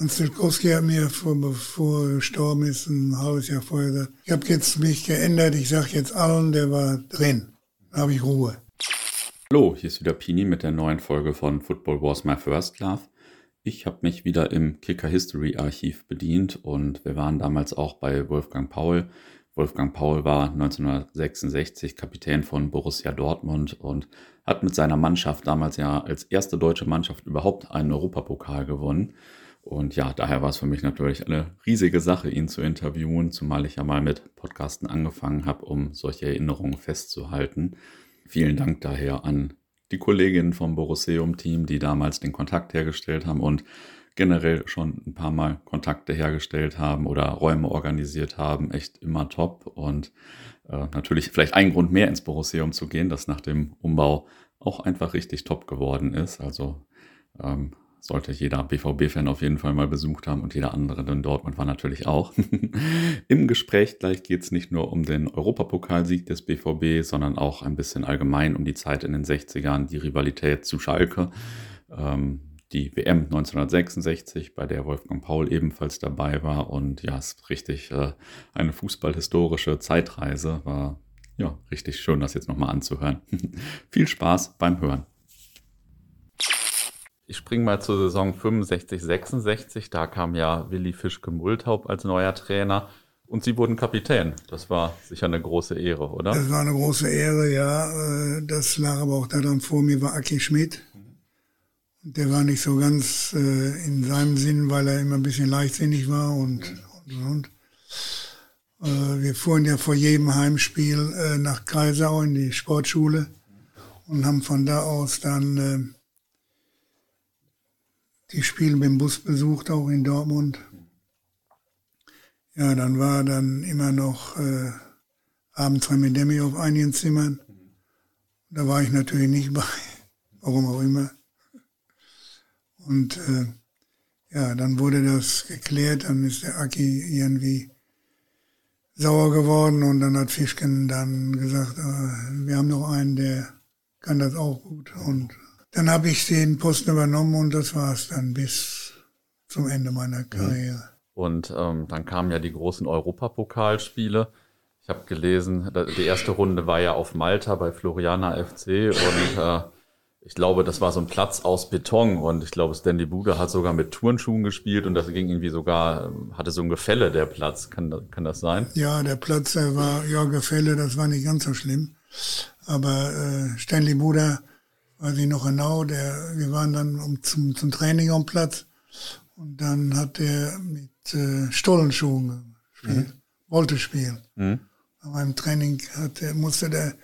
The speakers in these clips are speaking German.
Hans Zitkowski hat mir, vor, bevor er gestorben ist, ein halbes Jahr vorher gesagt, ich habe jetzt mich geändert, ich sage jetzt allen, der war drin. Da habe ich Ruhe. Hallo, hier ist wieder Pini mit der neuen Folge von Football Wars My First Love. Ich habe mich wieder im Kicker History Archiv bedient und wir waren damals auch bei Wolfgang Paul. Wolfgang Paul war 1966 Kapitän von Borussia Dortmund und hat mit seiner Mannschaft damals ja als erste deutsche Mannschaft überhaupt einen Europapokal gewonnen. Und ja, daher war es für mich natürlich eine riesige Sache, ihn zu interviewen, zumal ich ja mal mit Podcasten angefangen habe, um solche Erinnerungen festzuhalten. Vielen Dank daher an die Kolleginnen vom Borusseum-Team, die damals den Kontakt hergestellt haben und generell schon ein paar Mal Kontakte hergestellt haben oder Räume organisiert haben. Echt immer top. Und äh, natürlich vielleicht ein Grund mehr ins Borusseum zu gehen, das nach dem Umbau auch einfach richtig top geworden ist. Also ähm, sollte jeder BVB-Fan auf jeden Fall mal besucht haben und jeder andere in Dortmund war natürlich auch. Im Gespräch gleich geht es nicht nur um den Europapokalsieg des BVB, sondern auch ein bisschen allgemein um die Zeit in den 60ern, die Rivalität zu Schalke, ähm, die WM 1966, bei der Wolfgang Paul ebenfalls dabei war. Und ja, es ist richtig äh, eine fußballhistorische Zeitreise. War ja richtig schön, das jetzt nochmal anzuhören. Viel Spaß beim Hören. Ich springe mal zur Saison 65, 66. Da kam ja Willi Fischke-Multhaupt als neuer Trainer und Sie wurden Kapitän. Das war sicher eine große Ehre, oder? Das war eine große Ehre, ja. Äh, das lag aber auch daran, vor mir war Aki Schmidt. Der war nicht so ganz äh, in seinem Sinn, weil er immer ein bisschen leichtsinnig war und, und, und. Äh, wir fuhren ja vor jedem Heimspiel nach Kreisau in die Sportschule und haben von da aus dann die Spiele mit dem Bus besucht, auch in Dortmund. Ja, dann war dann immer noch äh, abends Remedemi auf einigen Zimmern. Da war ich natürlich nicht bei, warum auch immer. Und äh, ja, dann wurde das geklärt, dann ist der Aki irgendwie sauer geworden und dann hat Fischken dann gesagt, äh, wir haben noch einen, der kann das auch gut. Und dann habe ich den Posten übernommen und das war es dann bis zum Ende meiner Karriere. Und ähm, dann kamen ja die großen Europapokalspiele. Ich habe gelesen, die erste Runde war ja auf Malta bei Floriana FC und äh, ich glaube, das war so ein Platz aus Beton und ich glaube, Stanley Bude hat sogar mit Turnschuhen gespielt und das ging irgendwie sogar, hatte so ein Gefälle, der Platz. Kann, kann das sein? Ja, der Platz, der war, ja, Gefälle, das war nicht ganz so schlimm. Aber äh, Stanley Buda weiß ich noch genau, der, wir waren dann um, zum, zum Training am Platz und dann hat er mit äh, Stollenschuhen gespielt, mhm. wollte spielen. Mhm. Beim Training hat, musste der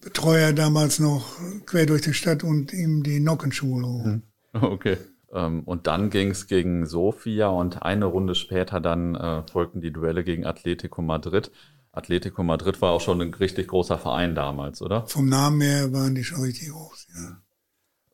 Betreuer damals noch quer durch die Stadt und ihm die Nockenschuhe holen. Mhm. Okay. Ähm, und dann ging es gegen Sofia und eine Runde später dann äh, folgten die Duelle gegen Atletico Madrid. Atletico Madrid war auch schon ein richtig großer Verein damals, oder? Vom Namen her waren die schon richtig groß, ja.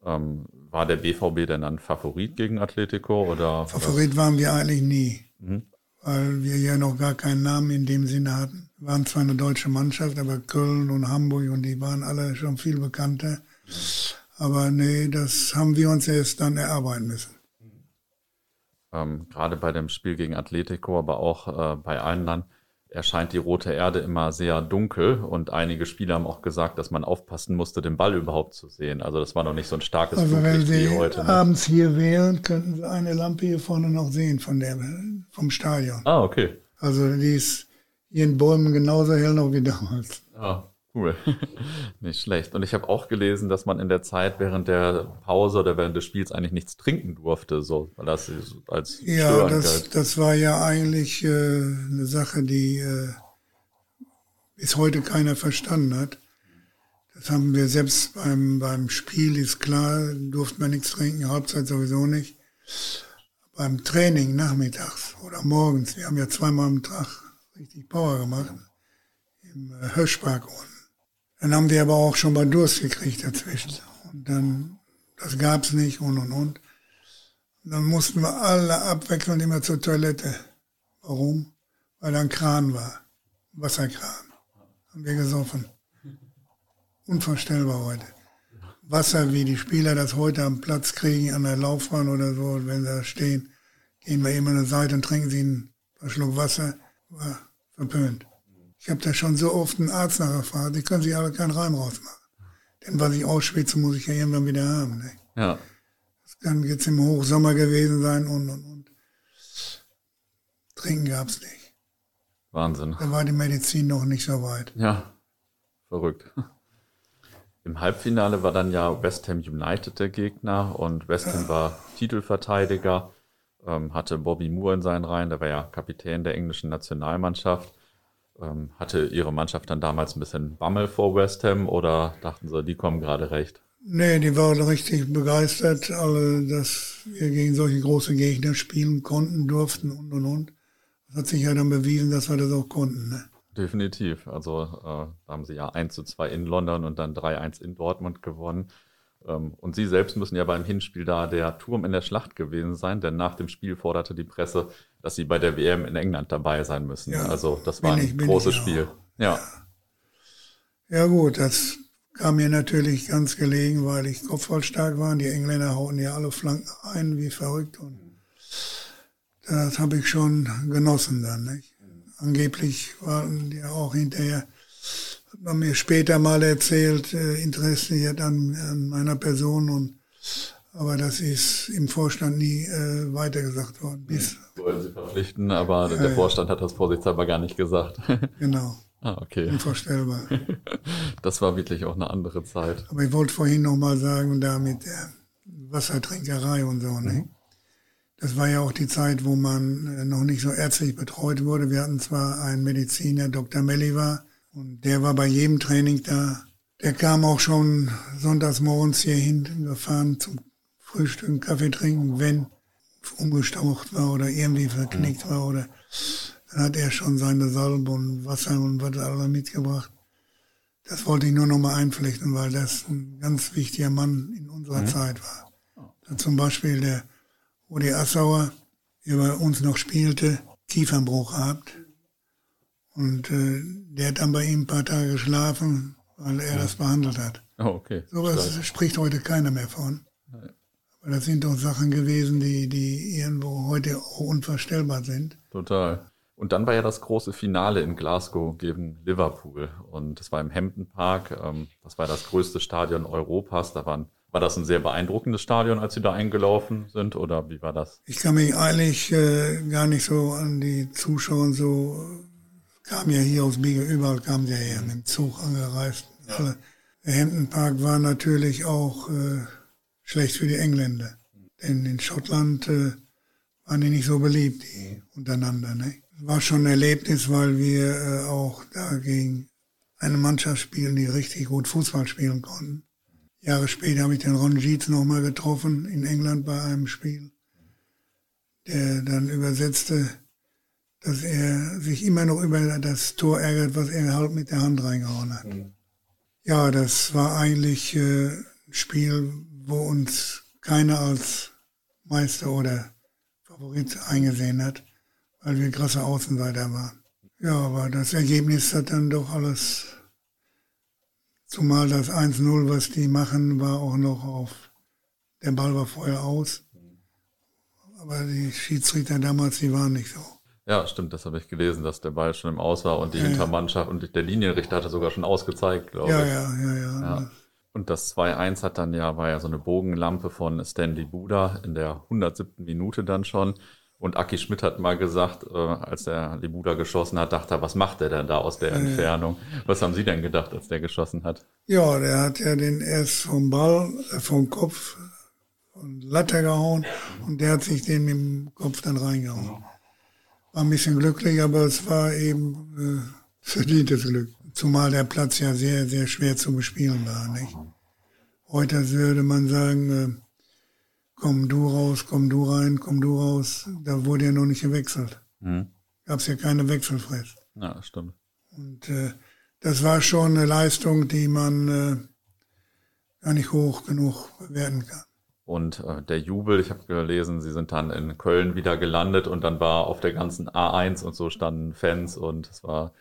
Ähm, war der BVB denn dann Favorit gegen Atletico oder? Favorit waren wir eigentlich nie, mhm. weil wir ja noch gar keinen Namen in dem Sinne hatten. Wir waren zwar eine deutsche Mannschaft, aber Köln und Hamburg und die waren alle schon viel bekannter. Aber nee, das haben wir uns erst dann erarbeiten müssen. Ähm, gerade bei dem Spiel gegen Atletico, aber auch äh, bei allen dann erscheint die rote Erde immer sehr dunkel und einige Spieler haben auch gesagt, dass man aufpassen musste, den Ball überhaupt zu sehen. Also das war noch nicht so ein starkes also Flutlicht wenn Sie wie heute. Ne? abends hier wären, könnten Sie eine Lampe hier vorne noch sehen von der, vom Stadion. Ah, okay. Also die ist hier in Bäumen genauso hell noch wie damals. Ah, Cool. nicht schlecht. Und ich habe auch gelesen, dass man in der Zeit während der Pause oder während des Spiels eigentlich nichts trinken durfte, so, weil das als Ja, das, das war ja eigentlich äh, eine Sache, die äh, bis heute keiner verstanden hat. Das haben wir selbst beim, beim Spiel, ist klar, durfte man nichts trinken, Halbzeit sowieso nicht. Beim Training nachmittags oder morgens, wir haben ja zweimal am Tag richtig Power gemacht, im äh, Hirschpark unten dann haben wir aber auch schon mal Durst gekriegt dazwischen. Und dann, das gab's nicht und und und. Dann mussten wir alle abwechselnd immer zur Toilette. Warum? Weil da ein Kran war. Wasserkran. Haben wir gesoffen. Unvorstellbar heute. Wasser, wie die Spieler das heute am Platz kriegen, an der Laufbahn oder so, wenn sie da stehen, gehen wir eben an der Seite und trinken sie einen Schluck Wasser, war verpönt. Ich habe da schon so oft einen Arzt nachgefragt, die können sich aber keinen Reim rausmachen. Denn was ich ausschwitze, muss ich ja irgendwann wieder haben. Ne? Ja. Das kann jetzt im Hochsommer gewesen sein und, und, und. Trinken gab's nicht. Wahnsinn. Da war die Medizin noch nicht so weit. Ja, verrückt. Im Halbfinale war dann ja West Ham United der Gegner und West Ham war Titelverteidiger, ähm, hatte Bobby Moore in seinen Reihen, der war ja Kapitän der englischen Nationalmannschaft. Ähm, hatte Ihre Mannschaft dann damals ein bisschen Bammel vor West Ham oder dachten Sie, die kommen gerade recht? Nee, die waren richtig begeistert, alle, dass wir gegen solche große Gegner spielen konnten, durften und und und. Das hat sich ja dann bewiesen, dass wir das auch konnten. Ne? Definitiv. Also äh, haben sie ja 1 zu 2 in London und dann 3-1 in Dortmund gewonnen. Ähm, und sie selbst müssen ja beim Hinspiel da der Turm in der Schlacht gewesen sein, denn nach dem Spiel forderte die Presse, dass sie bei der WM in England dabei sein müssen. Ja, also das war ein ich, großes Spiel. Ja. Ja gut, das kam mir natürlich ganz gelegen, weil ich kopfballstark war. Die Engländer hauten ja alle Flanken ein, wie verrückt. Und das habe ich schon genossen dann. Nicht? angeblich waren die auch hinterher, man mir später mal erzählt, äh, interessiert an, an meiner Person und aber das ist im Vorstand nie äh, weitergesagt worden. Bis Wollen Sie verpflichten, aber äh, der Vorstand hat das vorsichtshalber gar nicht gesagt. genau. ah, okay. Unvorstellbar. Das war wirklich auch eine andere Zeit. Aber ich wollte vorhin noch mal sagen, da mit der Wassertrinkerei und so, ne? mhm. Das war ja auch die Zeit, wo man äh, noch nicht so ärztlich betreut wurde. Wir hatten zwar einen Mediziner, Dr. Melliva, und der war bei jedem Training da. Der kam auch schon sonntags morgens hier hinten gefahren zum Frühstück, Kaffee trinken, wenn umgestaucht war oder irgendwie verknickt war oder dann hat er schon seine Salbe und Wasser und was alles mitgebracht. Das wollte ich nur noch mal einflechten, weil das ein ganz wichtiger Mann in unserer mhm. Zeit war. Dann zum Beispiel der Rudi Assauer, der bei uns noch spielte, Kiefernbruch gehabt. Und äh, der hat dann bei ihm ein paar Tage geschlafen, weil er ja. das behandelt hat. Oh, okay. Sowas Stark. spricht heute keiner mehr von. Aber das sind doch Sachen gewesen, die, die irgendwo heute auch unvorstellbar sind. Total. Und dann war ja das große Finale in Glasgow gegen Liverpool. Und das war im Hampton Park. Ähm, das war das größte Stadion Europas. Da waren war das ein sehr beeindruckendes Stadion, als Sie da eingelaufen sind, oder wie war das? Ich kann mich eigentlich äh, gar nicht so an die Zuschauer so, kam ja hier aus Biege, überall sie ja her, mit dem Zug angereist. Ja. Der Hampton Park war natürlich auch äh, schlecht für die Engländer. Denn in Schottland äh, waren die nicht so beliebt, die untereinander. Ne? War schon ein Erlebnis, weil wir äh, auch dagegen eine Mannschaft spielen, die richtig gut Fußball spielen konnten. Jahre später habe ich den Ron Jeets nochmal getroffen in England bei einem Spiel, der dann übersetzte, dass er sich immer noch über das Tor ärgert, was er halt mit der Hand reingehauen hat. Mhm. Ja, das war eigentlich äh, ein Spiel, wo uns keiner als Meister oder Favorit eingesehen hat, weil wir krasse Außenseiter waren. Ja, aber das Ergebnis hat dann doch alles Zumal das 1-0, was die machen, war auch noch auf, der Ball war vorher aus. Aber die Schiedsrichter damals, die waren nicht so. Ja, stimmt, das habe ich gelesen, dass der Ball schon im Aus war und die ja, Hintermannschaft und der Linienrichter hatte sogar schon ausgezeigt, glaube ja, ich. Ja, ja, ja, ja. Und das 2-1 hat dann ja, war ja so eine Bogenlampe von Stanley Buda in der 107. Minute dann schon. Und Aki Schmidt hat mal gesagt, äh, als der Libuda geschossen hat, dachte er, was macht er denn da aus der Entfernung? Was haben Sie denn gedacht, als der geschossen hat? Ja, der hat ja den erst vom Ball, äh, vom Kopf, von Latte gehauen und der hat sich den mit dem Kopf dann reingehauen. War ein bisschen glücklich, aber es war eben äh, verdientes Glück. Zumal der Platz ja sehr, sehr schwer zu bespielen war. Nicht? Heute würde man sagen, äh, komm du raus, komm du rein, komm du raus. Da wurde ja noch nicht gewechselt. Mhm. Gab es ja keine Wechselfrist. Ja, stimmt. Und äh, das war schon eine Leistung, die man äh, gar nicht hoch genug bewerten kann. Und äh, der Jubel, ich habe gelesen, sie sind dann in Köln wieder gelandet und dann war auf der ganzen A1 und so standen Fans und es war,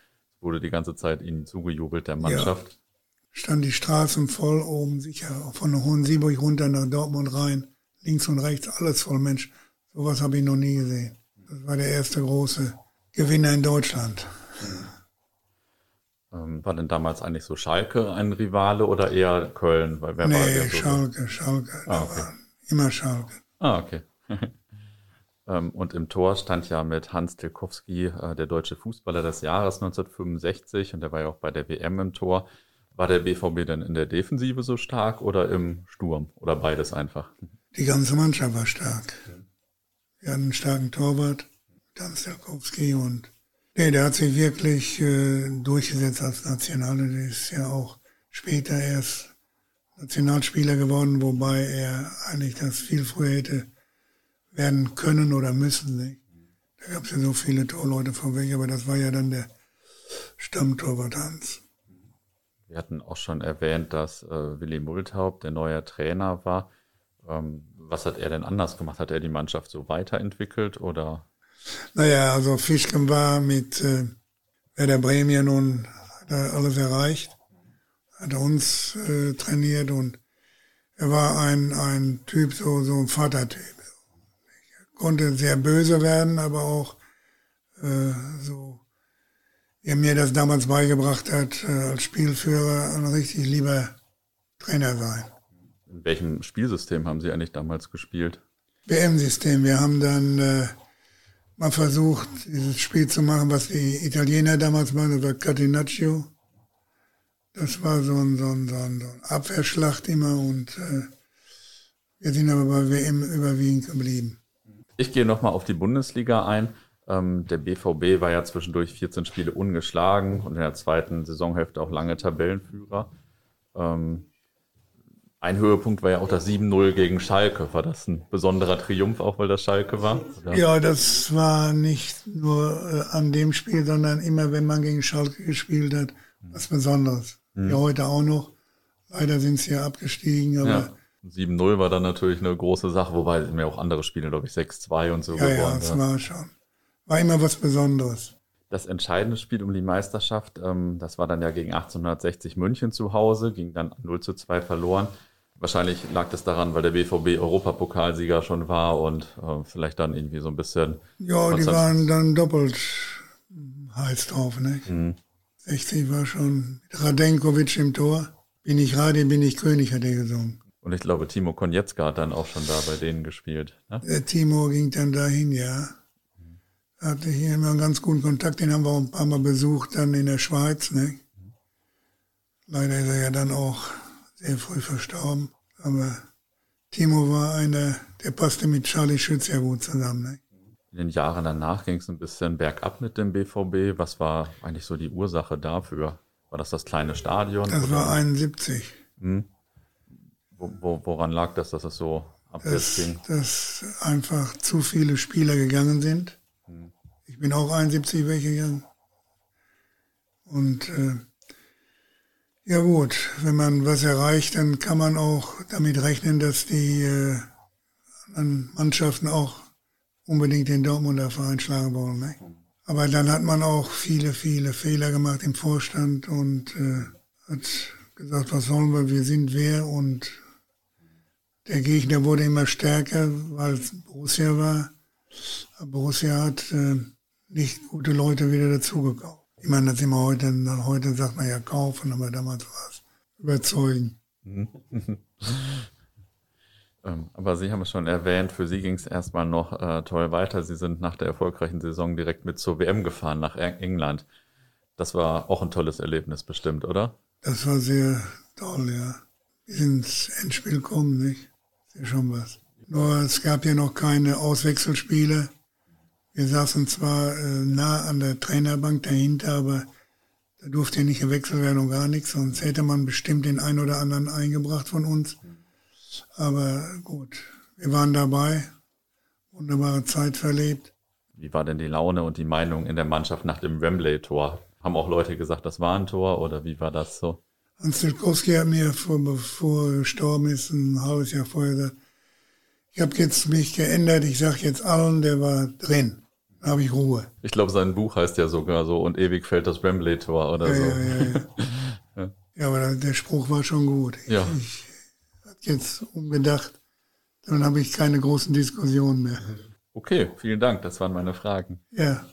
wurde die ganze Zeit ihnen zugejubelt, der Mannschaft. Ja. Stand die Straßen voll oben, sicher von Hohensieburg runter nach Dortmund rein links und rechts alles voll Mensch. Sowas habe ich noch nie gesehen. Das war der erste große Gewinner in Deutschland. Ähm, war denn damals eigentlich so Schalke ein Rivale oder eher Köln? Weil wer nee, war so Schalke, Schalke. Ah, okay. Immer Schalke. Ah, okay. Ähm, und im Tor stand ja mit Hans Tilkowski äh, der deutsche Fußballer des Jahres 1965 und der war ja auch bei der WM im Tor. War der BVB denn in der Defensive so stark oder im Sturm oder beides einfach? Die ganze Mannschaft war stark. Wir hatten einen starken Torwart, Hans Tilkowski und nee, der hat sich wirklich äh, durchgesetzt als Nationale. Der ist ja auch später erst Nationalspieler geworden, wobei er eigentlich das viel früher hätte werden können oder müssen. Nicht? Da gab es ja so viele Torleute vorweg, aber das war ja dann der Stammtorwart Hans. Wir hatten auch schon erwähnt, dass äh, Willi Multhaupt der neue Trainer war. Ähm, was hat er denn anders gemacht? Hat er die Mannschaft so weiterentwickelt oder? Naja, also Fischken war mit äh, Werder Bremen ja nun hat er alles erreicht, hat er uns äh, trainiert und er war ein, ein Typ, so, so ein Vatertyp konnte sehr böse werden, aber auch äh, so, wie er mir das damals beigebracht hat, äh, als Spielführer ein richtig lieber Trainer sein. In welchem Spielsystem haben Sie eigentlich damals gespielt? WM-System. Wir haben dann mal versucht, dieses Spiel zu machen, was die Italiener damals machen, das war Catenaccio. Das war so ein, so ein, so ein, so ein Abwehrschlacht immer und äh, wir sind aber bei WM überwiegend geblieben. Ich gehe nochmal auf die Bundesliga ein. Ähm, der BVB war ja zwischendurch 14 Spiele ungeschlagen und in der zweiten Saisonhälfte auch lange Tabellenführer. Ähm, ein Höhepunkt war ja auch das 7-0 gegen Schalke. War das ein besonderer Triumph, auch weil das Schalke war? Oder? Ja, das war nicht nur äh, an dem Spiel, sondern immer, wenn man gegen Schalke gespielt hat, was Besonderes. Mhm. Ja, heute auch noch. Leider sind sie ja abgestiegen, aber ja. 7-0 war dann natürlich eine große Sache, wobei mir auch andere Spiele, glaube ich, 6-2 und so ja, geworden. Ja, das war schon. War immer was Besonderes. Das entscheidende Spiel um die Meisterschaft, ähm, das war dann ja gegen 1860 München zu Hause, ging dann 0 zu 2 verloren. Wahrscheinlich lag das daran, weil der BVB Europapokalsieger schon war und äh, vielleicht dann irgendwie so ein bisschen. Ja, die waren dann doppelt heiß drauf, ne? Mhm. 60 war schon mit Radenkovic im Tor. Bin ich Radi, bin ich König, hat er gesungen. Und ich glaube, Timo Konietzka hat dann auch schon da bei denen gespielt. Ne? Der Timo ging dann dahin, ja. Hatte hier immer einen ganz guten Kontakt, den haben wir auch ein paar Mal besucht, dann in der Schweiz. Ne? Leider ist er ja dann auch sehr früh verstorben. Aber Timo war einer, der passte mit Charlie Schütz ja gut zusammen. Ne? In den Jahren danach ging es ein bisschen bergab mit dem BVB. Was war eigentlich so die Ursache dafür? War das das kleine Stadion? Das oder? war 71. Hm. Wo, woran lag das, dass es so abwärts ging? Dass einfach zu viele Spieler gegangen sind. Hm. Ich bin auch 71 welche gegangen. Und äh, ja gut, wenn man was erreicht, dann kann man auch damit rechnen, dass die äh, Mannschaften auch unbedingt den Dortmunder Verein schlagen wollen. Ne? Aber dann hat man auch viele, viele Fehler gemacht im Vorstand und äh, hat gesagt, was sollen wir, wir sind wer und der Gegner wurde immer stärker, weil es Borussia war. Borussia hat äh, nicht gute Leute wieder dazugekauft. Ich meine, das immer heute, heute sagt man ja kaufen, aber damals war es überzeugen. Ähm, aber Sie haben es schon erwähnt, für Sie ging es erstmal noch äh, toll weiter. Sie sind nach der erfolgreichen Saison direkt mit zur WM gefahren nach England. Das war auch ein tolles Erlebnis bestimmt, oder? Das war sehr toll, ja. Wir sind ins Endspiel gekommen, nicht? ist ja schon was. Nur es gab ja noch keine Auswechselspiele. Wir saßen zwar äh, nah an der Trainerbank dahinter, aber da durfte nicht gewechselt werden und gar nichts, sonst hätte man bestimmt den einen oder anderen eingebracht von uns. Aber gut, wir waren dabei, wunderbare Zeit verlebt. Wie war denn die Laune und die Meinung in der Mannschaft nach dem Wembley-Tor? Haben auch Leute gesagt, das war ein Tor oder wie war das so? Hans Tilkowski hat mir, vor, bevor er gestorben ist, ein halbes Jahr vorher gesagt, ich habe jetzt mich geändert, ich sage jetzt allen, der war drin. Habe ich Ruhe. Ich glaube, sein Buch heißt ja sogar so, und ewig fällt das Wembley-Tor oder ja, so. Ja, ja, ja. ja, aber der Spruch war schon gut. Ich, ja. ich habe jetzt umgedacht, dann habe ich keine großen Diskussionen mehr. Okay, vielen Dank. Das waren meine Fragen. Ja.